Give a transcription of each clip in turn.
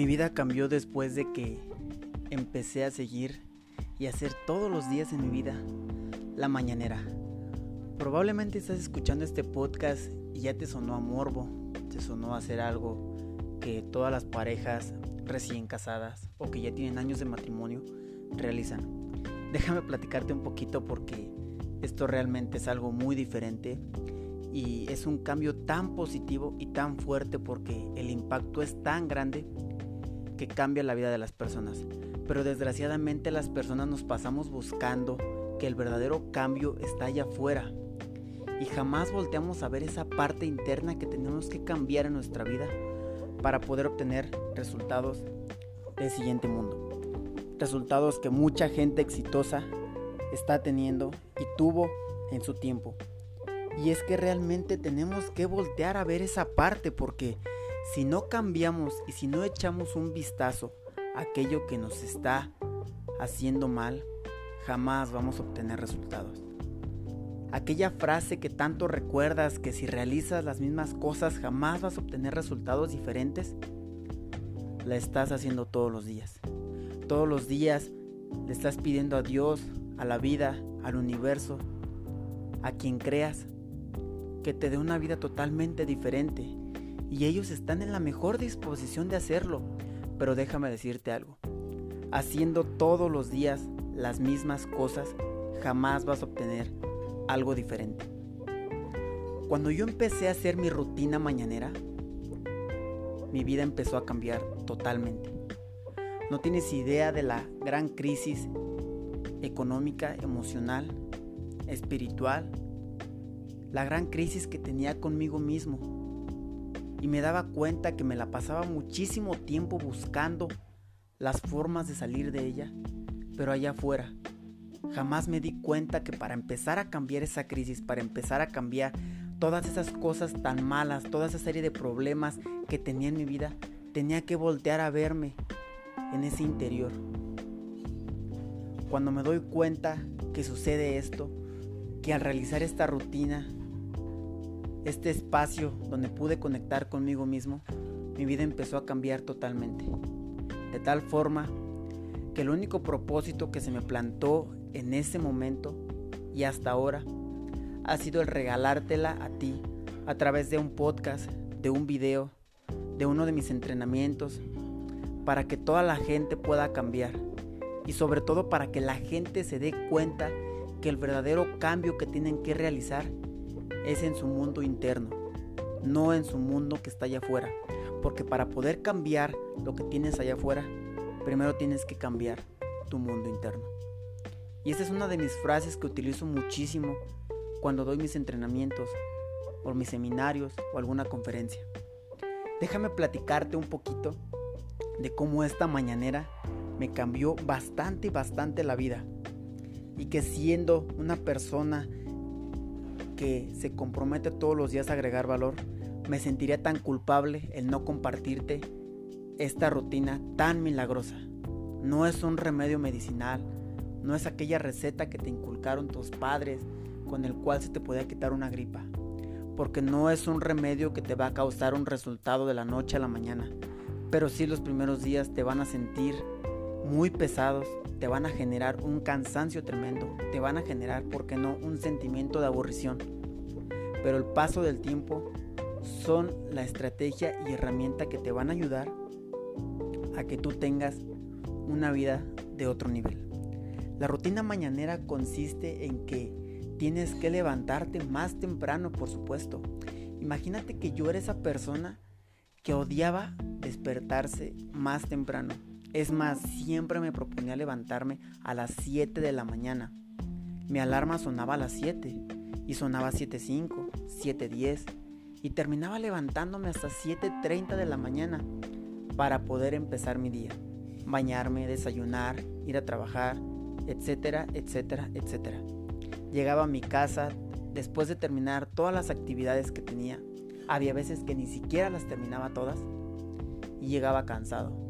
Mi vida cambió después de que empecé a seguir y hacer todos los días en mi vida la mañanera. Probablemente estás escuchando este podcast y ya te sonó a morbo, te sonó a hacer algo que todas las parejas recién casadas o que ya tienen años de matrimonio realizan. Déjame platicarte un poquito porque esto realmente es algo muy diferente y es un cambio tan positivo y tan fuerte porque el impacto es tan grande que cambia la vida de las personas. Pero desgraciadamente las personas nos pasamos buscando que el verdadero cambio está allá afuera. Y jamás volteamos a ver esa parte interna que tenemos que cambiar en nuestra vida para poder obtener resultados del siguiente mundo. Resultados que mucha gente exitosa está teniendo y tuvo en su tiempo. Y es que realmente tenemos que voltear a ver esa parte porque si no cambiamos y si no echamos un vistazo a aquello que nos está haciendo mal, jamás vamos a obtener resultados. Aquella frase que tanto recuerdas que si realizas las mismas cosas jamás vas a obtener resultados diferentes, la estás haciendo todos los días. Todos los días le estás pidiendo a Dios, a la vida, al universo, a quien creas, que te dé una vida totalmente diferente, y ellos están en la mejor disposición de hacerlo. Pero déjame decirte algo, haciendo todos los días las mismas cosas, jamás vas a obtener algo diferente. Cuando yo empecé a hacer mi rutina mañanera, mi vida empezó a cambiar totalmente. No tienes idea de la gran crisis económica, emocional, espiritual, la gran crisis que tenía conmigo mismo y me daba cuenta que me la pasaba muchísimo tiempo buscando las formas de salir de ella, pero allá afuera. Jamás me di cuenta que para empezar a cambiar esa crisis, para empezar a cambiar todas esas cosas tan malas, toda esa serie de problemas que tenía en mi vida, tenía que voltear a verme en ese interior. Cuando me doy cuenta que sucede esto, que al realizar esta rutina este espacio donde pude conectar conmigo mismo, mi vida empezó a cambiar totalmente. De tal forma que el único propósito que se me plantó en ese momento y hasta ahora ha sido el regalártela a ti a través de un podcast, de un video, de uno de mis entrenamientos, para que toda la gente pueda cambiar y sobre todo para que la gente se dé cuenta que el verdadero cambio que tienen que realizar es en su mundo interno, no en su mundo que está allá afuera. Porque para poder cambiar lo que tienes allá afuera, primero tienes que cambiar tu mundo interno. Y esa es una de mis frases que utilizo muchísimo cuando doy mis entrenamientos o mis seminarios o alguna conferencia. Déjame platicarte un poquito de cómo esta mañanera me cambió bastante, bastante la vida. Y que siendo una persona que se compromete todos los días a agregar valor, me sentiría tan culpable el no compartirte esta rutina tan milagrosa. No es un remedio medicinal, no es aquella receta que te inculcaron tus padres con el cual se te podía quitar una gripa, porque no es un remedio que te va a causar un resultado de la noche a la mañana, pero sí los primeros días te van a sentir muy pesados, te van a generar un cansancio tremendo, te van a generar, ¿por qué no?, un sentimiento de aburrición. Pero el paso del tiempo son la estrategia y herramienta que te van a ayudar a que tú tengas una vida de otro nivel. La rutina mañanera consiste en que tienes que levantarte más temprano, por supuesto. Imagínate que yo era esa persona que odiaba despertarse más temprano. Es más, siempre me proponía levantarme a las 7 de la mañana. Mi alarma sonaba a las 7 y sonaba 7.05, 7.10 y terminaba levantándome hasta 7.30 de la mañana para poder empezar mi día. Bañarme, desayunar, ir a trabajar, etcétera, etcétera, etcétera. Llegaba a mi casa después de terminar todas las actividades que tenía. Había veces que ni siquiera las terminaba todas y llegaba cansado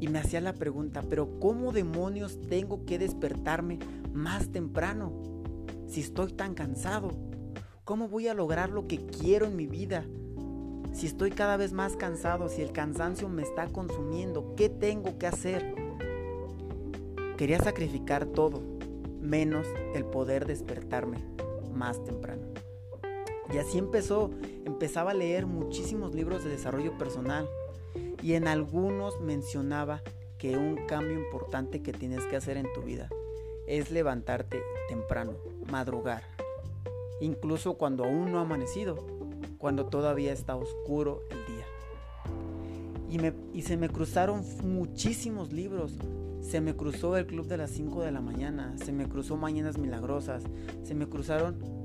y me hacía la pregunta, pero ¿cómo demonios tengo que despertarme más temprano si estoy tan cansado? ¿Cómo voy a lograr lo que quiero en mi vida Si estoy cada vez más cansado, si el cansancio me está consumiendo, ¿qué tengo que hacer? Quería sacrificar todo, menos el poder despertarme más temprano. Y así empezó, empezaba a leer muchísimos libros de desarrollo personal y en algunos mencionaba que un cambio importante que tienes que hacer en tu vida es levantarte temprano, madrugar, incluso cuando aún no ha amanecido, cuando todavía está oscuro el día. Y, me, y se me cruzaron muchísimos libros. Se me cruzó el Club de las 5 de la mañana, se me cruzó Mañanas Milagrosas, se me cruzaron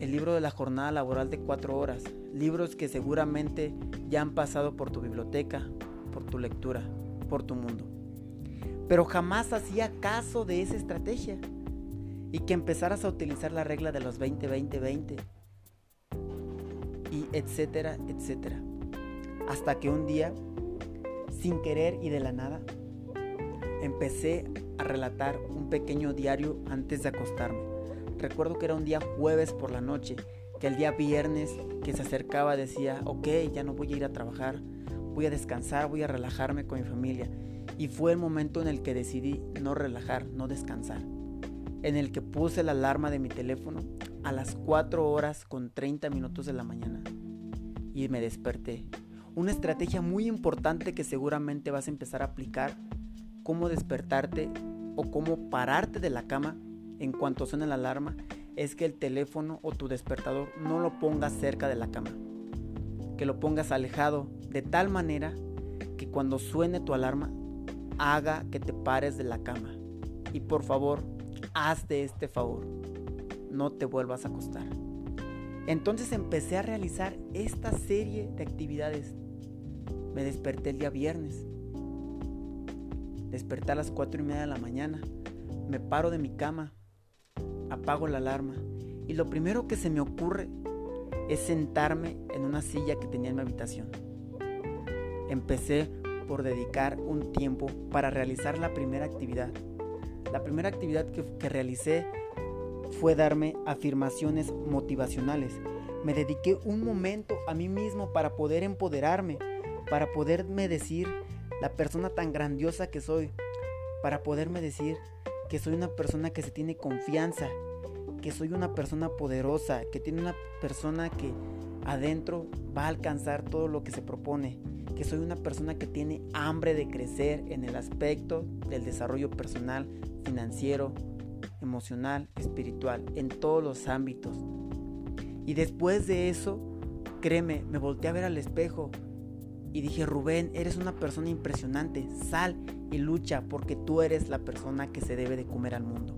el libro de la jornada laboral de 4 horas, libros que seguramente ya han pasado por tu biblioteca, por tu lectura, por tu mundo. Pero jamás hacía caso de esa estrategia y que empezaras a utilizar la regla de los 20-20-20 y etcétera, etcétera. Hasta que un día, sin querer y de la nada, empecé a relatar un pequeño diario antes de acostarme. Recuerdo que era un día jueves por la noche, que el día viernes que se acercaba decía, ok, ya no voy a ir a trabajar, voy a descansar, voy a relajarme con mi familia. Y fue el momento en el que decidí no relajar, no descansar en el que puse la alarma de mi teléfono a las 4 horas con 30 minutos de la mañana y me desperté. Una estrategia muy importante que seguramente vas a empezar a aplicar, cómo despertarte o cómo pararte de la cama en cuanto suene la alarma, es que el teléfono o tu despertador no lo pongas cerca de la cama, que lo pongas alejado de tal manera que cuando suene tu alarma haga que te pares de la cama. Y por favor, hazte este favor, no te vuelvas a acostar. Entonces empecé a realizar esta serie de actividades. Me desperté el día viernes. Desperté a las 4 y media de la mañana. Me paro de mi cama. Apago la alarma. Y lo primero que se me ocurre es sentarme en una silla que tenía en mi habitación. Empecé por dedicar un tiempo para realizar la primera actividad la primera actividad que, realicé fue darme afirmaciones motivacionales. Me dediqué un momento a mí mismo para poder empoderarme, para poderme decir la persona tan grandiosa que soy, para poderme decir que soy una persona que se tiene confianza, que soy una persona poderosa, que tiene una persona que adentro va a alcanzar todo lo que se propone, que soy una persona que tiene hambre de crecer en el aspecto del desarrollo personal, financiero, emocional, espiritual, en todos los ámbitos. Y después de eso, créeme, me volteé a ver al espejo y dije, Rubén, eres una persona impresionante, sal y lucha porque tú eres la persona que se debe de comer al mundo.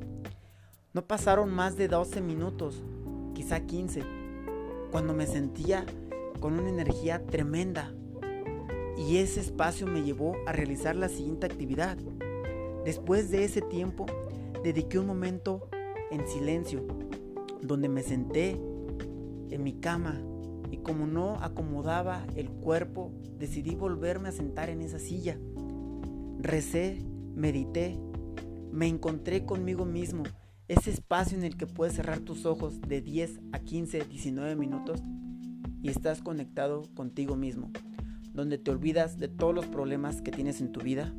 No pasaron más de 12 minutos, quizá 15, cuando me sentía con una energía tremenda. Y ese espacio me llevó a realizar la siguiente actividad. Después de ese tiempo, dediqué un momento en silencio, donde me senté en mi cama y como no acomodaba el cuerpo, decidí volverme a sentar en esa silla. Recé, medité, me encontré conmigo mismo, ese espacio en el que puedes cerrar tus ojos de 10 a 15, 19 minutos y estás conectado contigo mismo, donde te olvidas de todos los problemas que tienes en tu vida,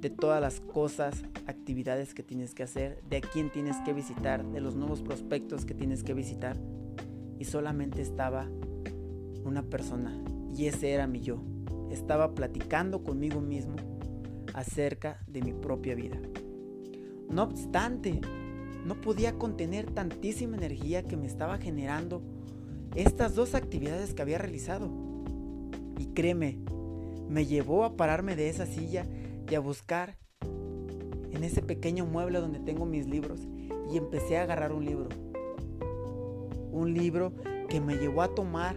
de todas las cosas, actividades que tienes que hacer, de a quién tienes que visitar, de los nuevos prospectos que tienes que visitar. Y solamente estaba una persona y ese era mi yo. Estaba platicando conmigo mismo acerca de mi propia vida. No obstante, no podía contener tantísima energía que me estaba generando estas dos actividades que había realizado. Y créeme, me llevó a pararme de esa silla y a buscar en ese pequeño mueble donde tengo mis libros y empecé a agarrar un libro. Un libro que me llevó a tomar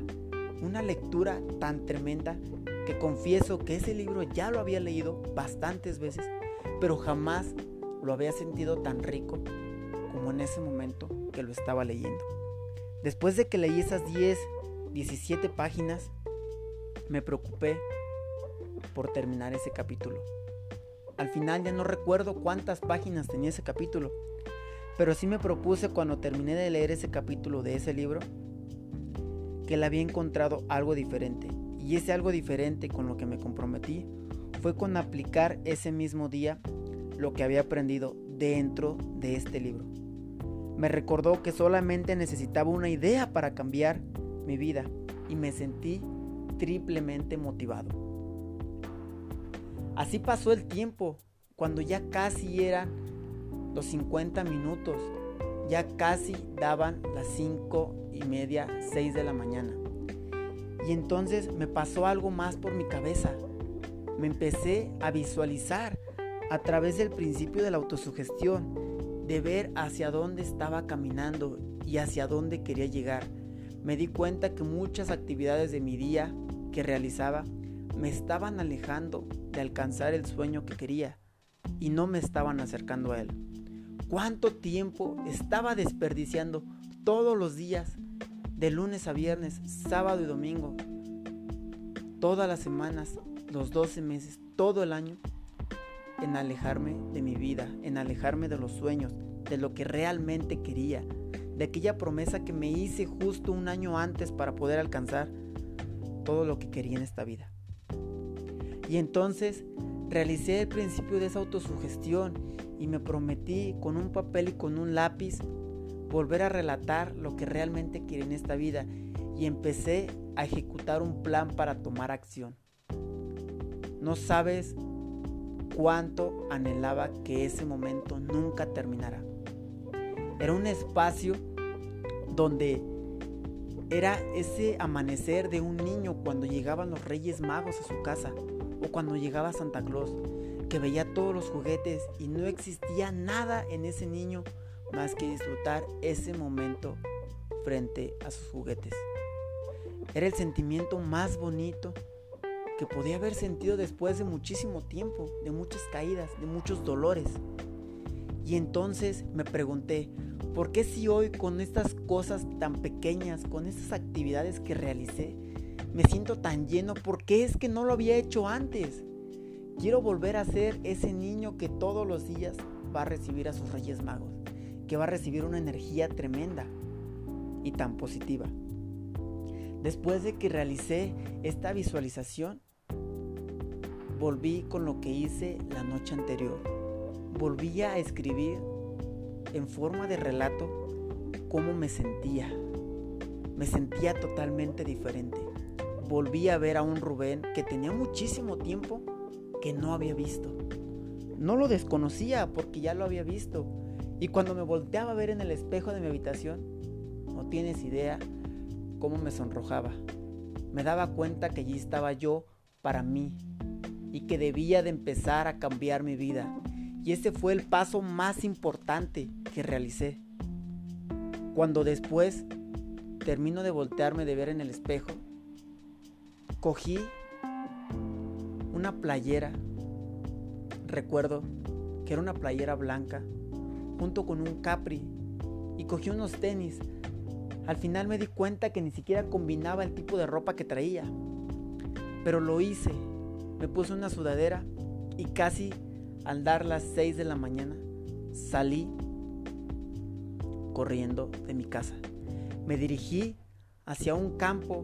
una lectura tan tremenda que confieso que ese libro ya lo había leído bastantes veces, pero jamás lo había sentido tan rico como en ese momento que lo estaba leyendo. Después de que leí esas 10, 17 páginas, me preocupé por terminar ese capítulo. Al final ya no recuerdo cuántas páginas tenía ese capítulo, pero sí me propuse cuando terminé de leer ese capítulo de ese libro que le había encontrado algo diferente. Y ese algo diferente con lo que me comprometí fue con aplicar ese mismo día lo que había aprendido dentro de este libro. Me recordó que solamente necesitaba una idea para cambiar mi vida y me sentí triplemente motivado. Así pasó el tiempo, cuando ya casi eran los 50 minutos, ya casi daban las 5 y media, 6 de la mañana. Y entonces me pasó algo más por mi cabeza. Me empecé a visualizar a través del principio de la autosugestión, de ver hacia dónde estaba caminando y hacia dónde quería llegar. Me di cuenta que muchas actividades de mi día que realizaba me estaban alejando de alcanzar el sueño que quería y no me estaban acercando a él. ¿Cuánto tiempo estaba desperdiciando todos los días, de lunes a viernes, sábado y domingo, todas las semanas, los 12 meses, todo el año, en alejarme de mi vida, en alejarme de los sueños, de lo que realmente quería, de aquella promesa que me hice justo un año antes para poder alcanzar todo lo que quería en esta vida. Y entonces realicé el principio de esa autosugestión y me prometí con un papel y con un lápiz volver a relatar lo que realmente quería en esta vida y empecé a ejecutar un plan para tomar acción. No sabes cuánto anhelaba que ese momento nunca terminara. Era un espacio donde era ese amanecer de un niño cuando llegaban los Reyes Magos a su casa o cuando llegaba Santa Claus, que veía todos los juguetes y no existía nada en ese niño más que disfrutar ese momento frente a sus juguetes. Era el sentimiento más bonito que podía haber sentido después de muchísimo tiempo, de muchas caídas, de muchos dolores. Y entonces me pregunté, ¿por qué si hoy con estas cosas tan pequeñas, con estas actividades que realicé, me siento tan lleno? ¿Por qué es que no lo había hecho antes? Quiero volver a ser ese niño que todos los días va a recibir a sus Reyes Magos, que va a recibir una energía tremenda y tan positiva. Después de que realicé esta visualización, volví con lo que hice la noche anterior. Volví a escribir en forma de relato cómo me sentía. Me sentía totalmente diferente. Volví a ver a un Rubén que tenía muchísimo tiempo que no había visto. No lo desconocía porque ya lo había visto. Y cuando me volteaba a ver en el espejo de mi habitación, no tienes idea cómo me sonrojaba. Me daba cuenta que allí estaba yo para mí, y que debía de empezar a cambiar mi vida. Y ese fue el paso más importante que realicé. Cuando después termino de voltearme de ver en el espejo, cogí una playera, recuerdo que era una playera blanca, junto con un capri, y cogí unos tenis. Al final me di cuenta que ni siquiera combinaba el tipo de ropa que traía, pero lo hice me puse una sudadera y casi al dar las 6 de la mañana salí corriendo de mi casa. Me dirigí hacia un campo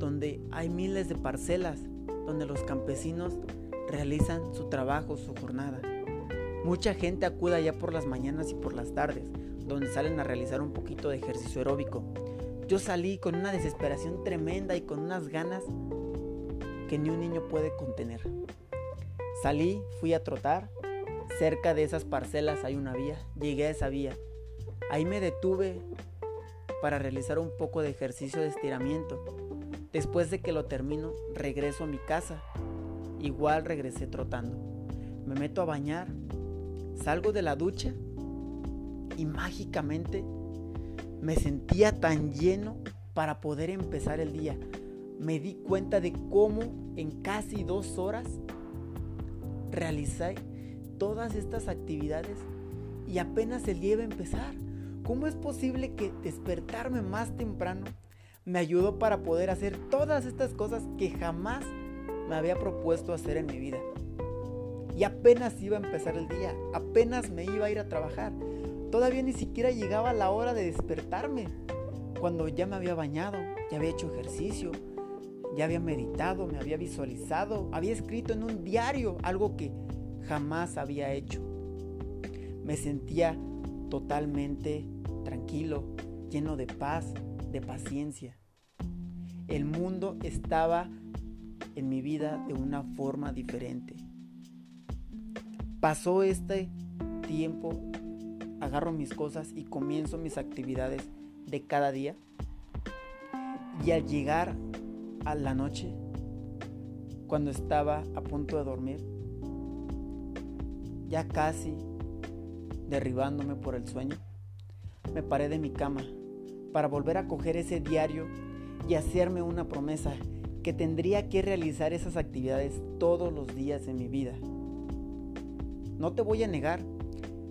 donde hay miles de parcelas, donde los campesinos realizan su trabajo, su jornada. Mucha gente acude allá por las mañanas y por las tardes, donde salen a realizar un poquito de ejercicio aeróbico. Yo salí con una desesperación tremenda y con unas ganas que ni un niño puede contener. Salí, fui a trotar. Cerca de esas parcelas hay una vía. Llegué a esa vía. Ahí me detuve para realizar un poco de ejercicio de estiramiento. Después de que lo termino, regreso a mi casa. Igual regresé trotando. Me meto a bañar. Salgo de la ducha y mágicamente me sentía tan lleno para poder empezar el día me di cuenta de cómo en casi dos horas realicé todas estas actividades y apenas el día iba a empezar. ¿Cómo es posible que despertarme más temprano me ayudó para poder hacer todas estas cosas que jamás me había propuesto hacer en mi vida? Y apenas iba a empezar el día, apenas me iba a ir a trabajar. Todavía ni siquiera llegaba la hora de despertarme, cuando ya me había bañado, ya había hecho ejercicio, ya había meditado, me había visualizado, había escrito en un diario algo que jamás había hecho. Me sentía totalmente tranquilo, lleno de paz, de paciencia. El mundo estaba en mi vida de una forma diferente. Pasó este tiempo, agarro mis cosas y comienzo mis actividades de cada día. Y al llegar a la noche, cuando estaba a punto de dormir, ya casi derribándome por el sueño, me paré de mi cama para volver a coger ese diario y hacerme una promesa que tendría que realizar esas actividades todos los días de mi vida. No te voy a negar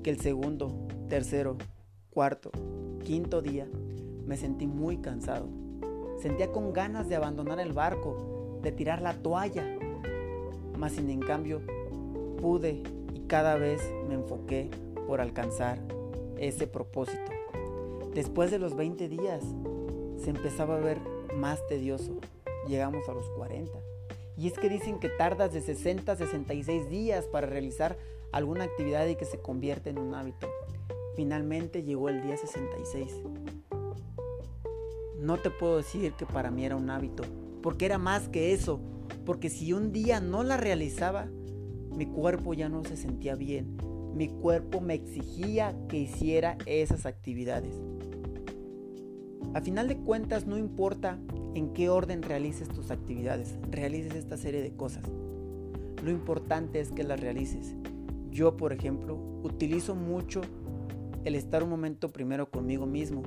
que el segundo, tercero, cuarto, quinto día me sentí muy cansado. Sentía con ganas de abandonar el barco, de tirar la toalla. Mas sin en cambio pude y cada vez me enfoqué por alcanzar ese propósito. Después de los 20 días se empezaba a ver más tedioso. Llegamos a los 40. Y es que dicen que tardas de 60 a 66 días para realizar alguna actividad y que se convierte en un hábito. Finalmente llegó el día 66. No te puedo decir que para mí era un hábito, porque era más que eso, porque si un día no la realizaba, mi cuerpo ya no se sentía bien, mi cuerpo me exigía que hiciera esas actividades. A final de cuentas no importa en qué orden realices tus actividades, realices esta serie de cosas. Lo importante es que las realices. Yo, por ejemplo, utilizo mucho el estar un momento primero conmigo mismo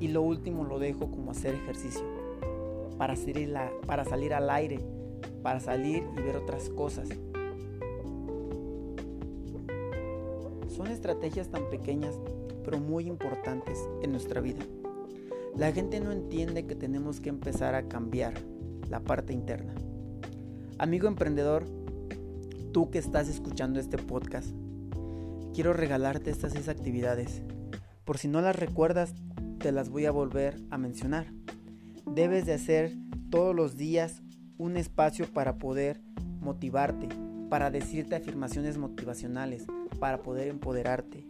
y lo último lo dejo como hacer ejercicio, para salir, para salir al aire, para salir y ver otras cosas. Son estrategias tan pequeñas, pero muy importantes en nuestra vida. La gente no entiende que tenemos que empezar a cambiar la parte interna. Amigo emprendedor, tú que estás escuchando este podcast, quiero regalarte estas seis actividades. Por si no las recuerdas, te las voy a volver a mencionar. Debes de hacer todos los días un espacio para poder motivarte, para decirte afirmaciones motivacionales, para poder empoderarte.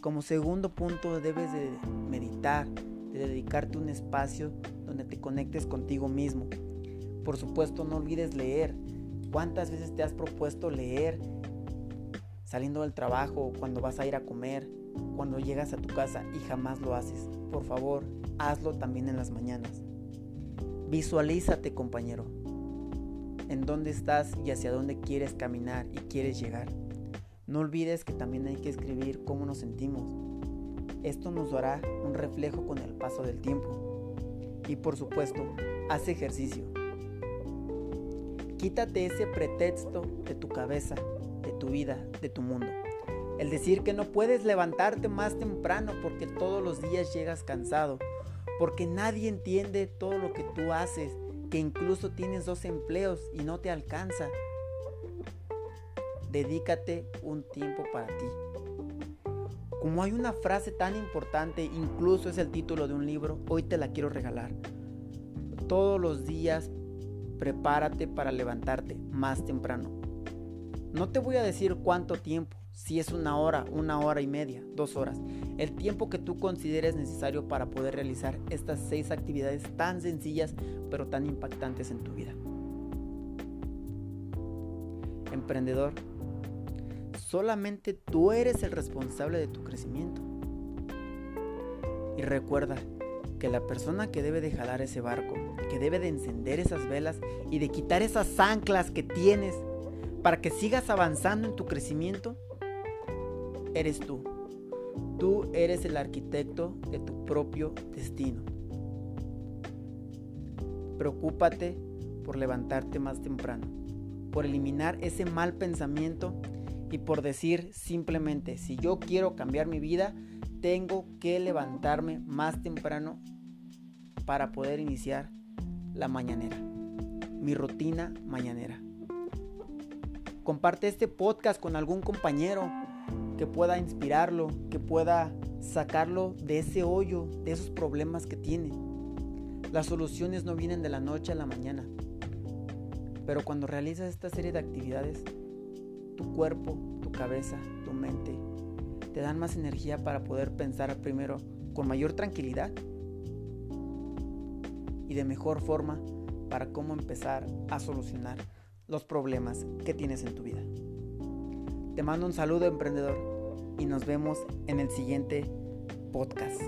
Como segundo punto debes de meditar, de dedicarte un espacio donde te conectes contigo mismo. Por supuesto, no olvides leer. ¿Cuántas veces te has propuesto leer saliendo del trabajo, cuando vas a ir a comer, cuando llegas a tu casa y jamás lo haces? Por favor, hazlo también en las mañanas. Visualízate, compañero, en dónde estás y hacia dónde quieres caminar y quieres llegar. No olvides que también hay que escribir cómo nos sentimos, esto nos dará un reflejo con el paso del tiempo. Y por supuesto, haz ejercicio. Quítate ese pretexto de tu cabeza, de tu vida, de tu mundo. El decir que no puedes levantarte más temprano porque todos los días llegas cansado, porque nadie entiende todo lo que tú haces, que incluso tienes dos empleos y no te alcanza. Dedícate un tiempo para ti. Como hay una frase tan importante, incluso es el título de un libro, hoy te la quiero regalar. Todos los días prepárate para levantarte más temprano. No te voy a decir cuánto tiempo, si es una hora, una hora y media, dos horas. El tiempo que tú consideres necesario para poder realizar estas seis actividades tan sencillas pero tan impactantes en tu vida. Emprendedor, Solamente tú eres el responsable de tu crecimiento. Y recuerda que la persona que debe de jalar ese barco, que debe de encender esas velas y de quitar esas anclas que tienes para que sigas avanzando en tu crecimiento, eres tú. Tú eres el arquitecto de tu propio destino. Preocúpate por levantarte más temprano, por eliminar ese mal pensamiento y por decir simplemente, si yo quiero cambiar mi vida, tengo que levantarme más temprano para poder iniciar la mañanera, mi rutina mañanera. Comparte este podcast con algún compañero que pueda inspirarlo, que pueda sacarlo de ese hoyo, de esos problemas que tiene. Las soluciones no vienen de la noche a la mañana. Pero cuando realizas esta serie de actividades, tu cuerpo, tu cabeza, tu mente, te dan más energía para poder pensar primero con mayor tranquilidad y de mejor forma para cómo empezar a solucionar los problemas que tienes en tu vida. Te mando un saludo emprendedor y nos vemos en el siguiente podcast.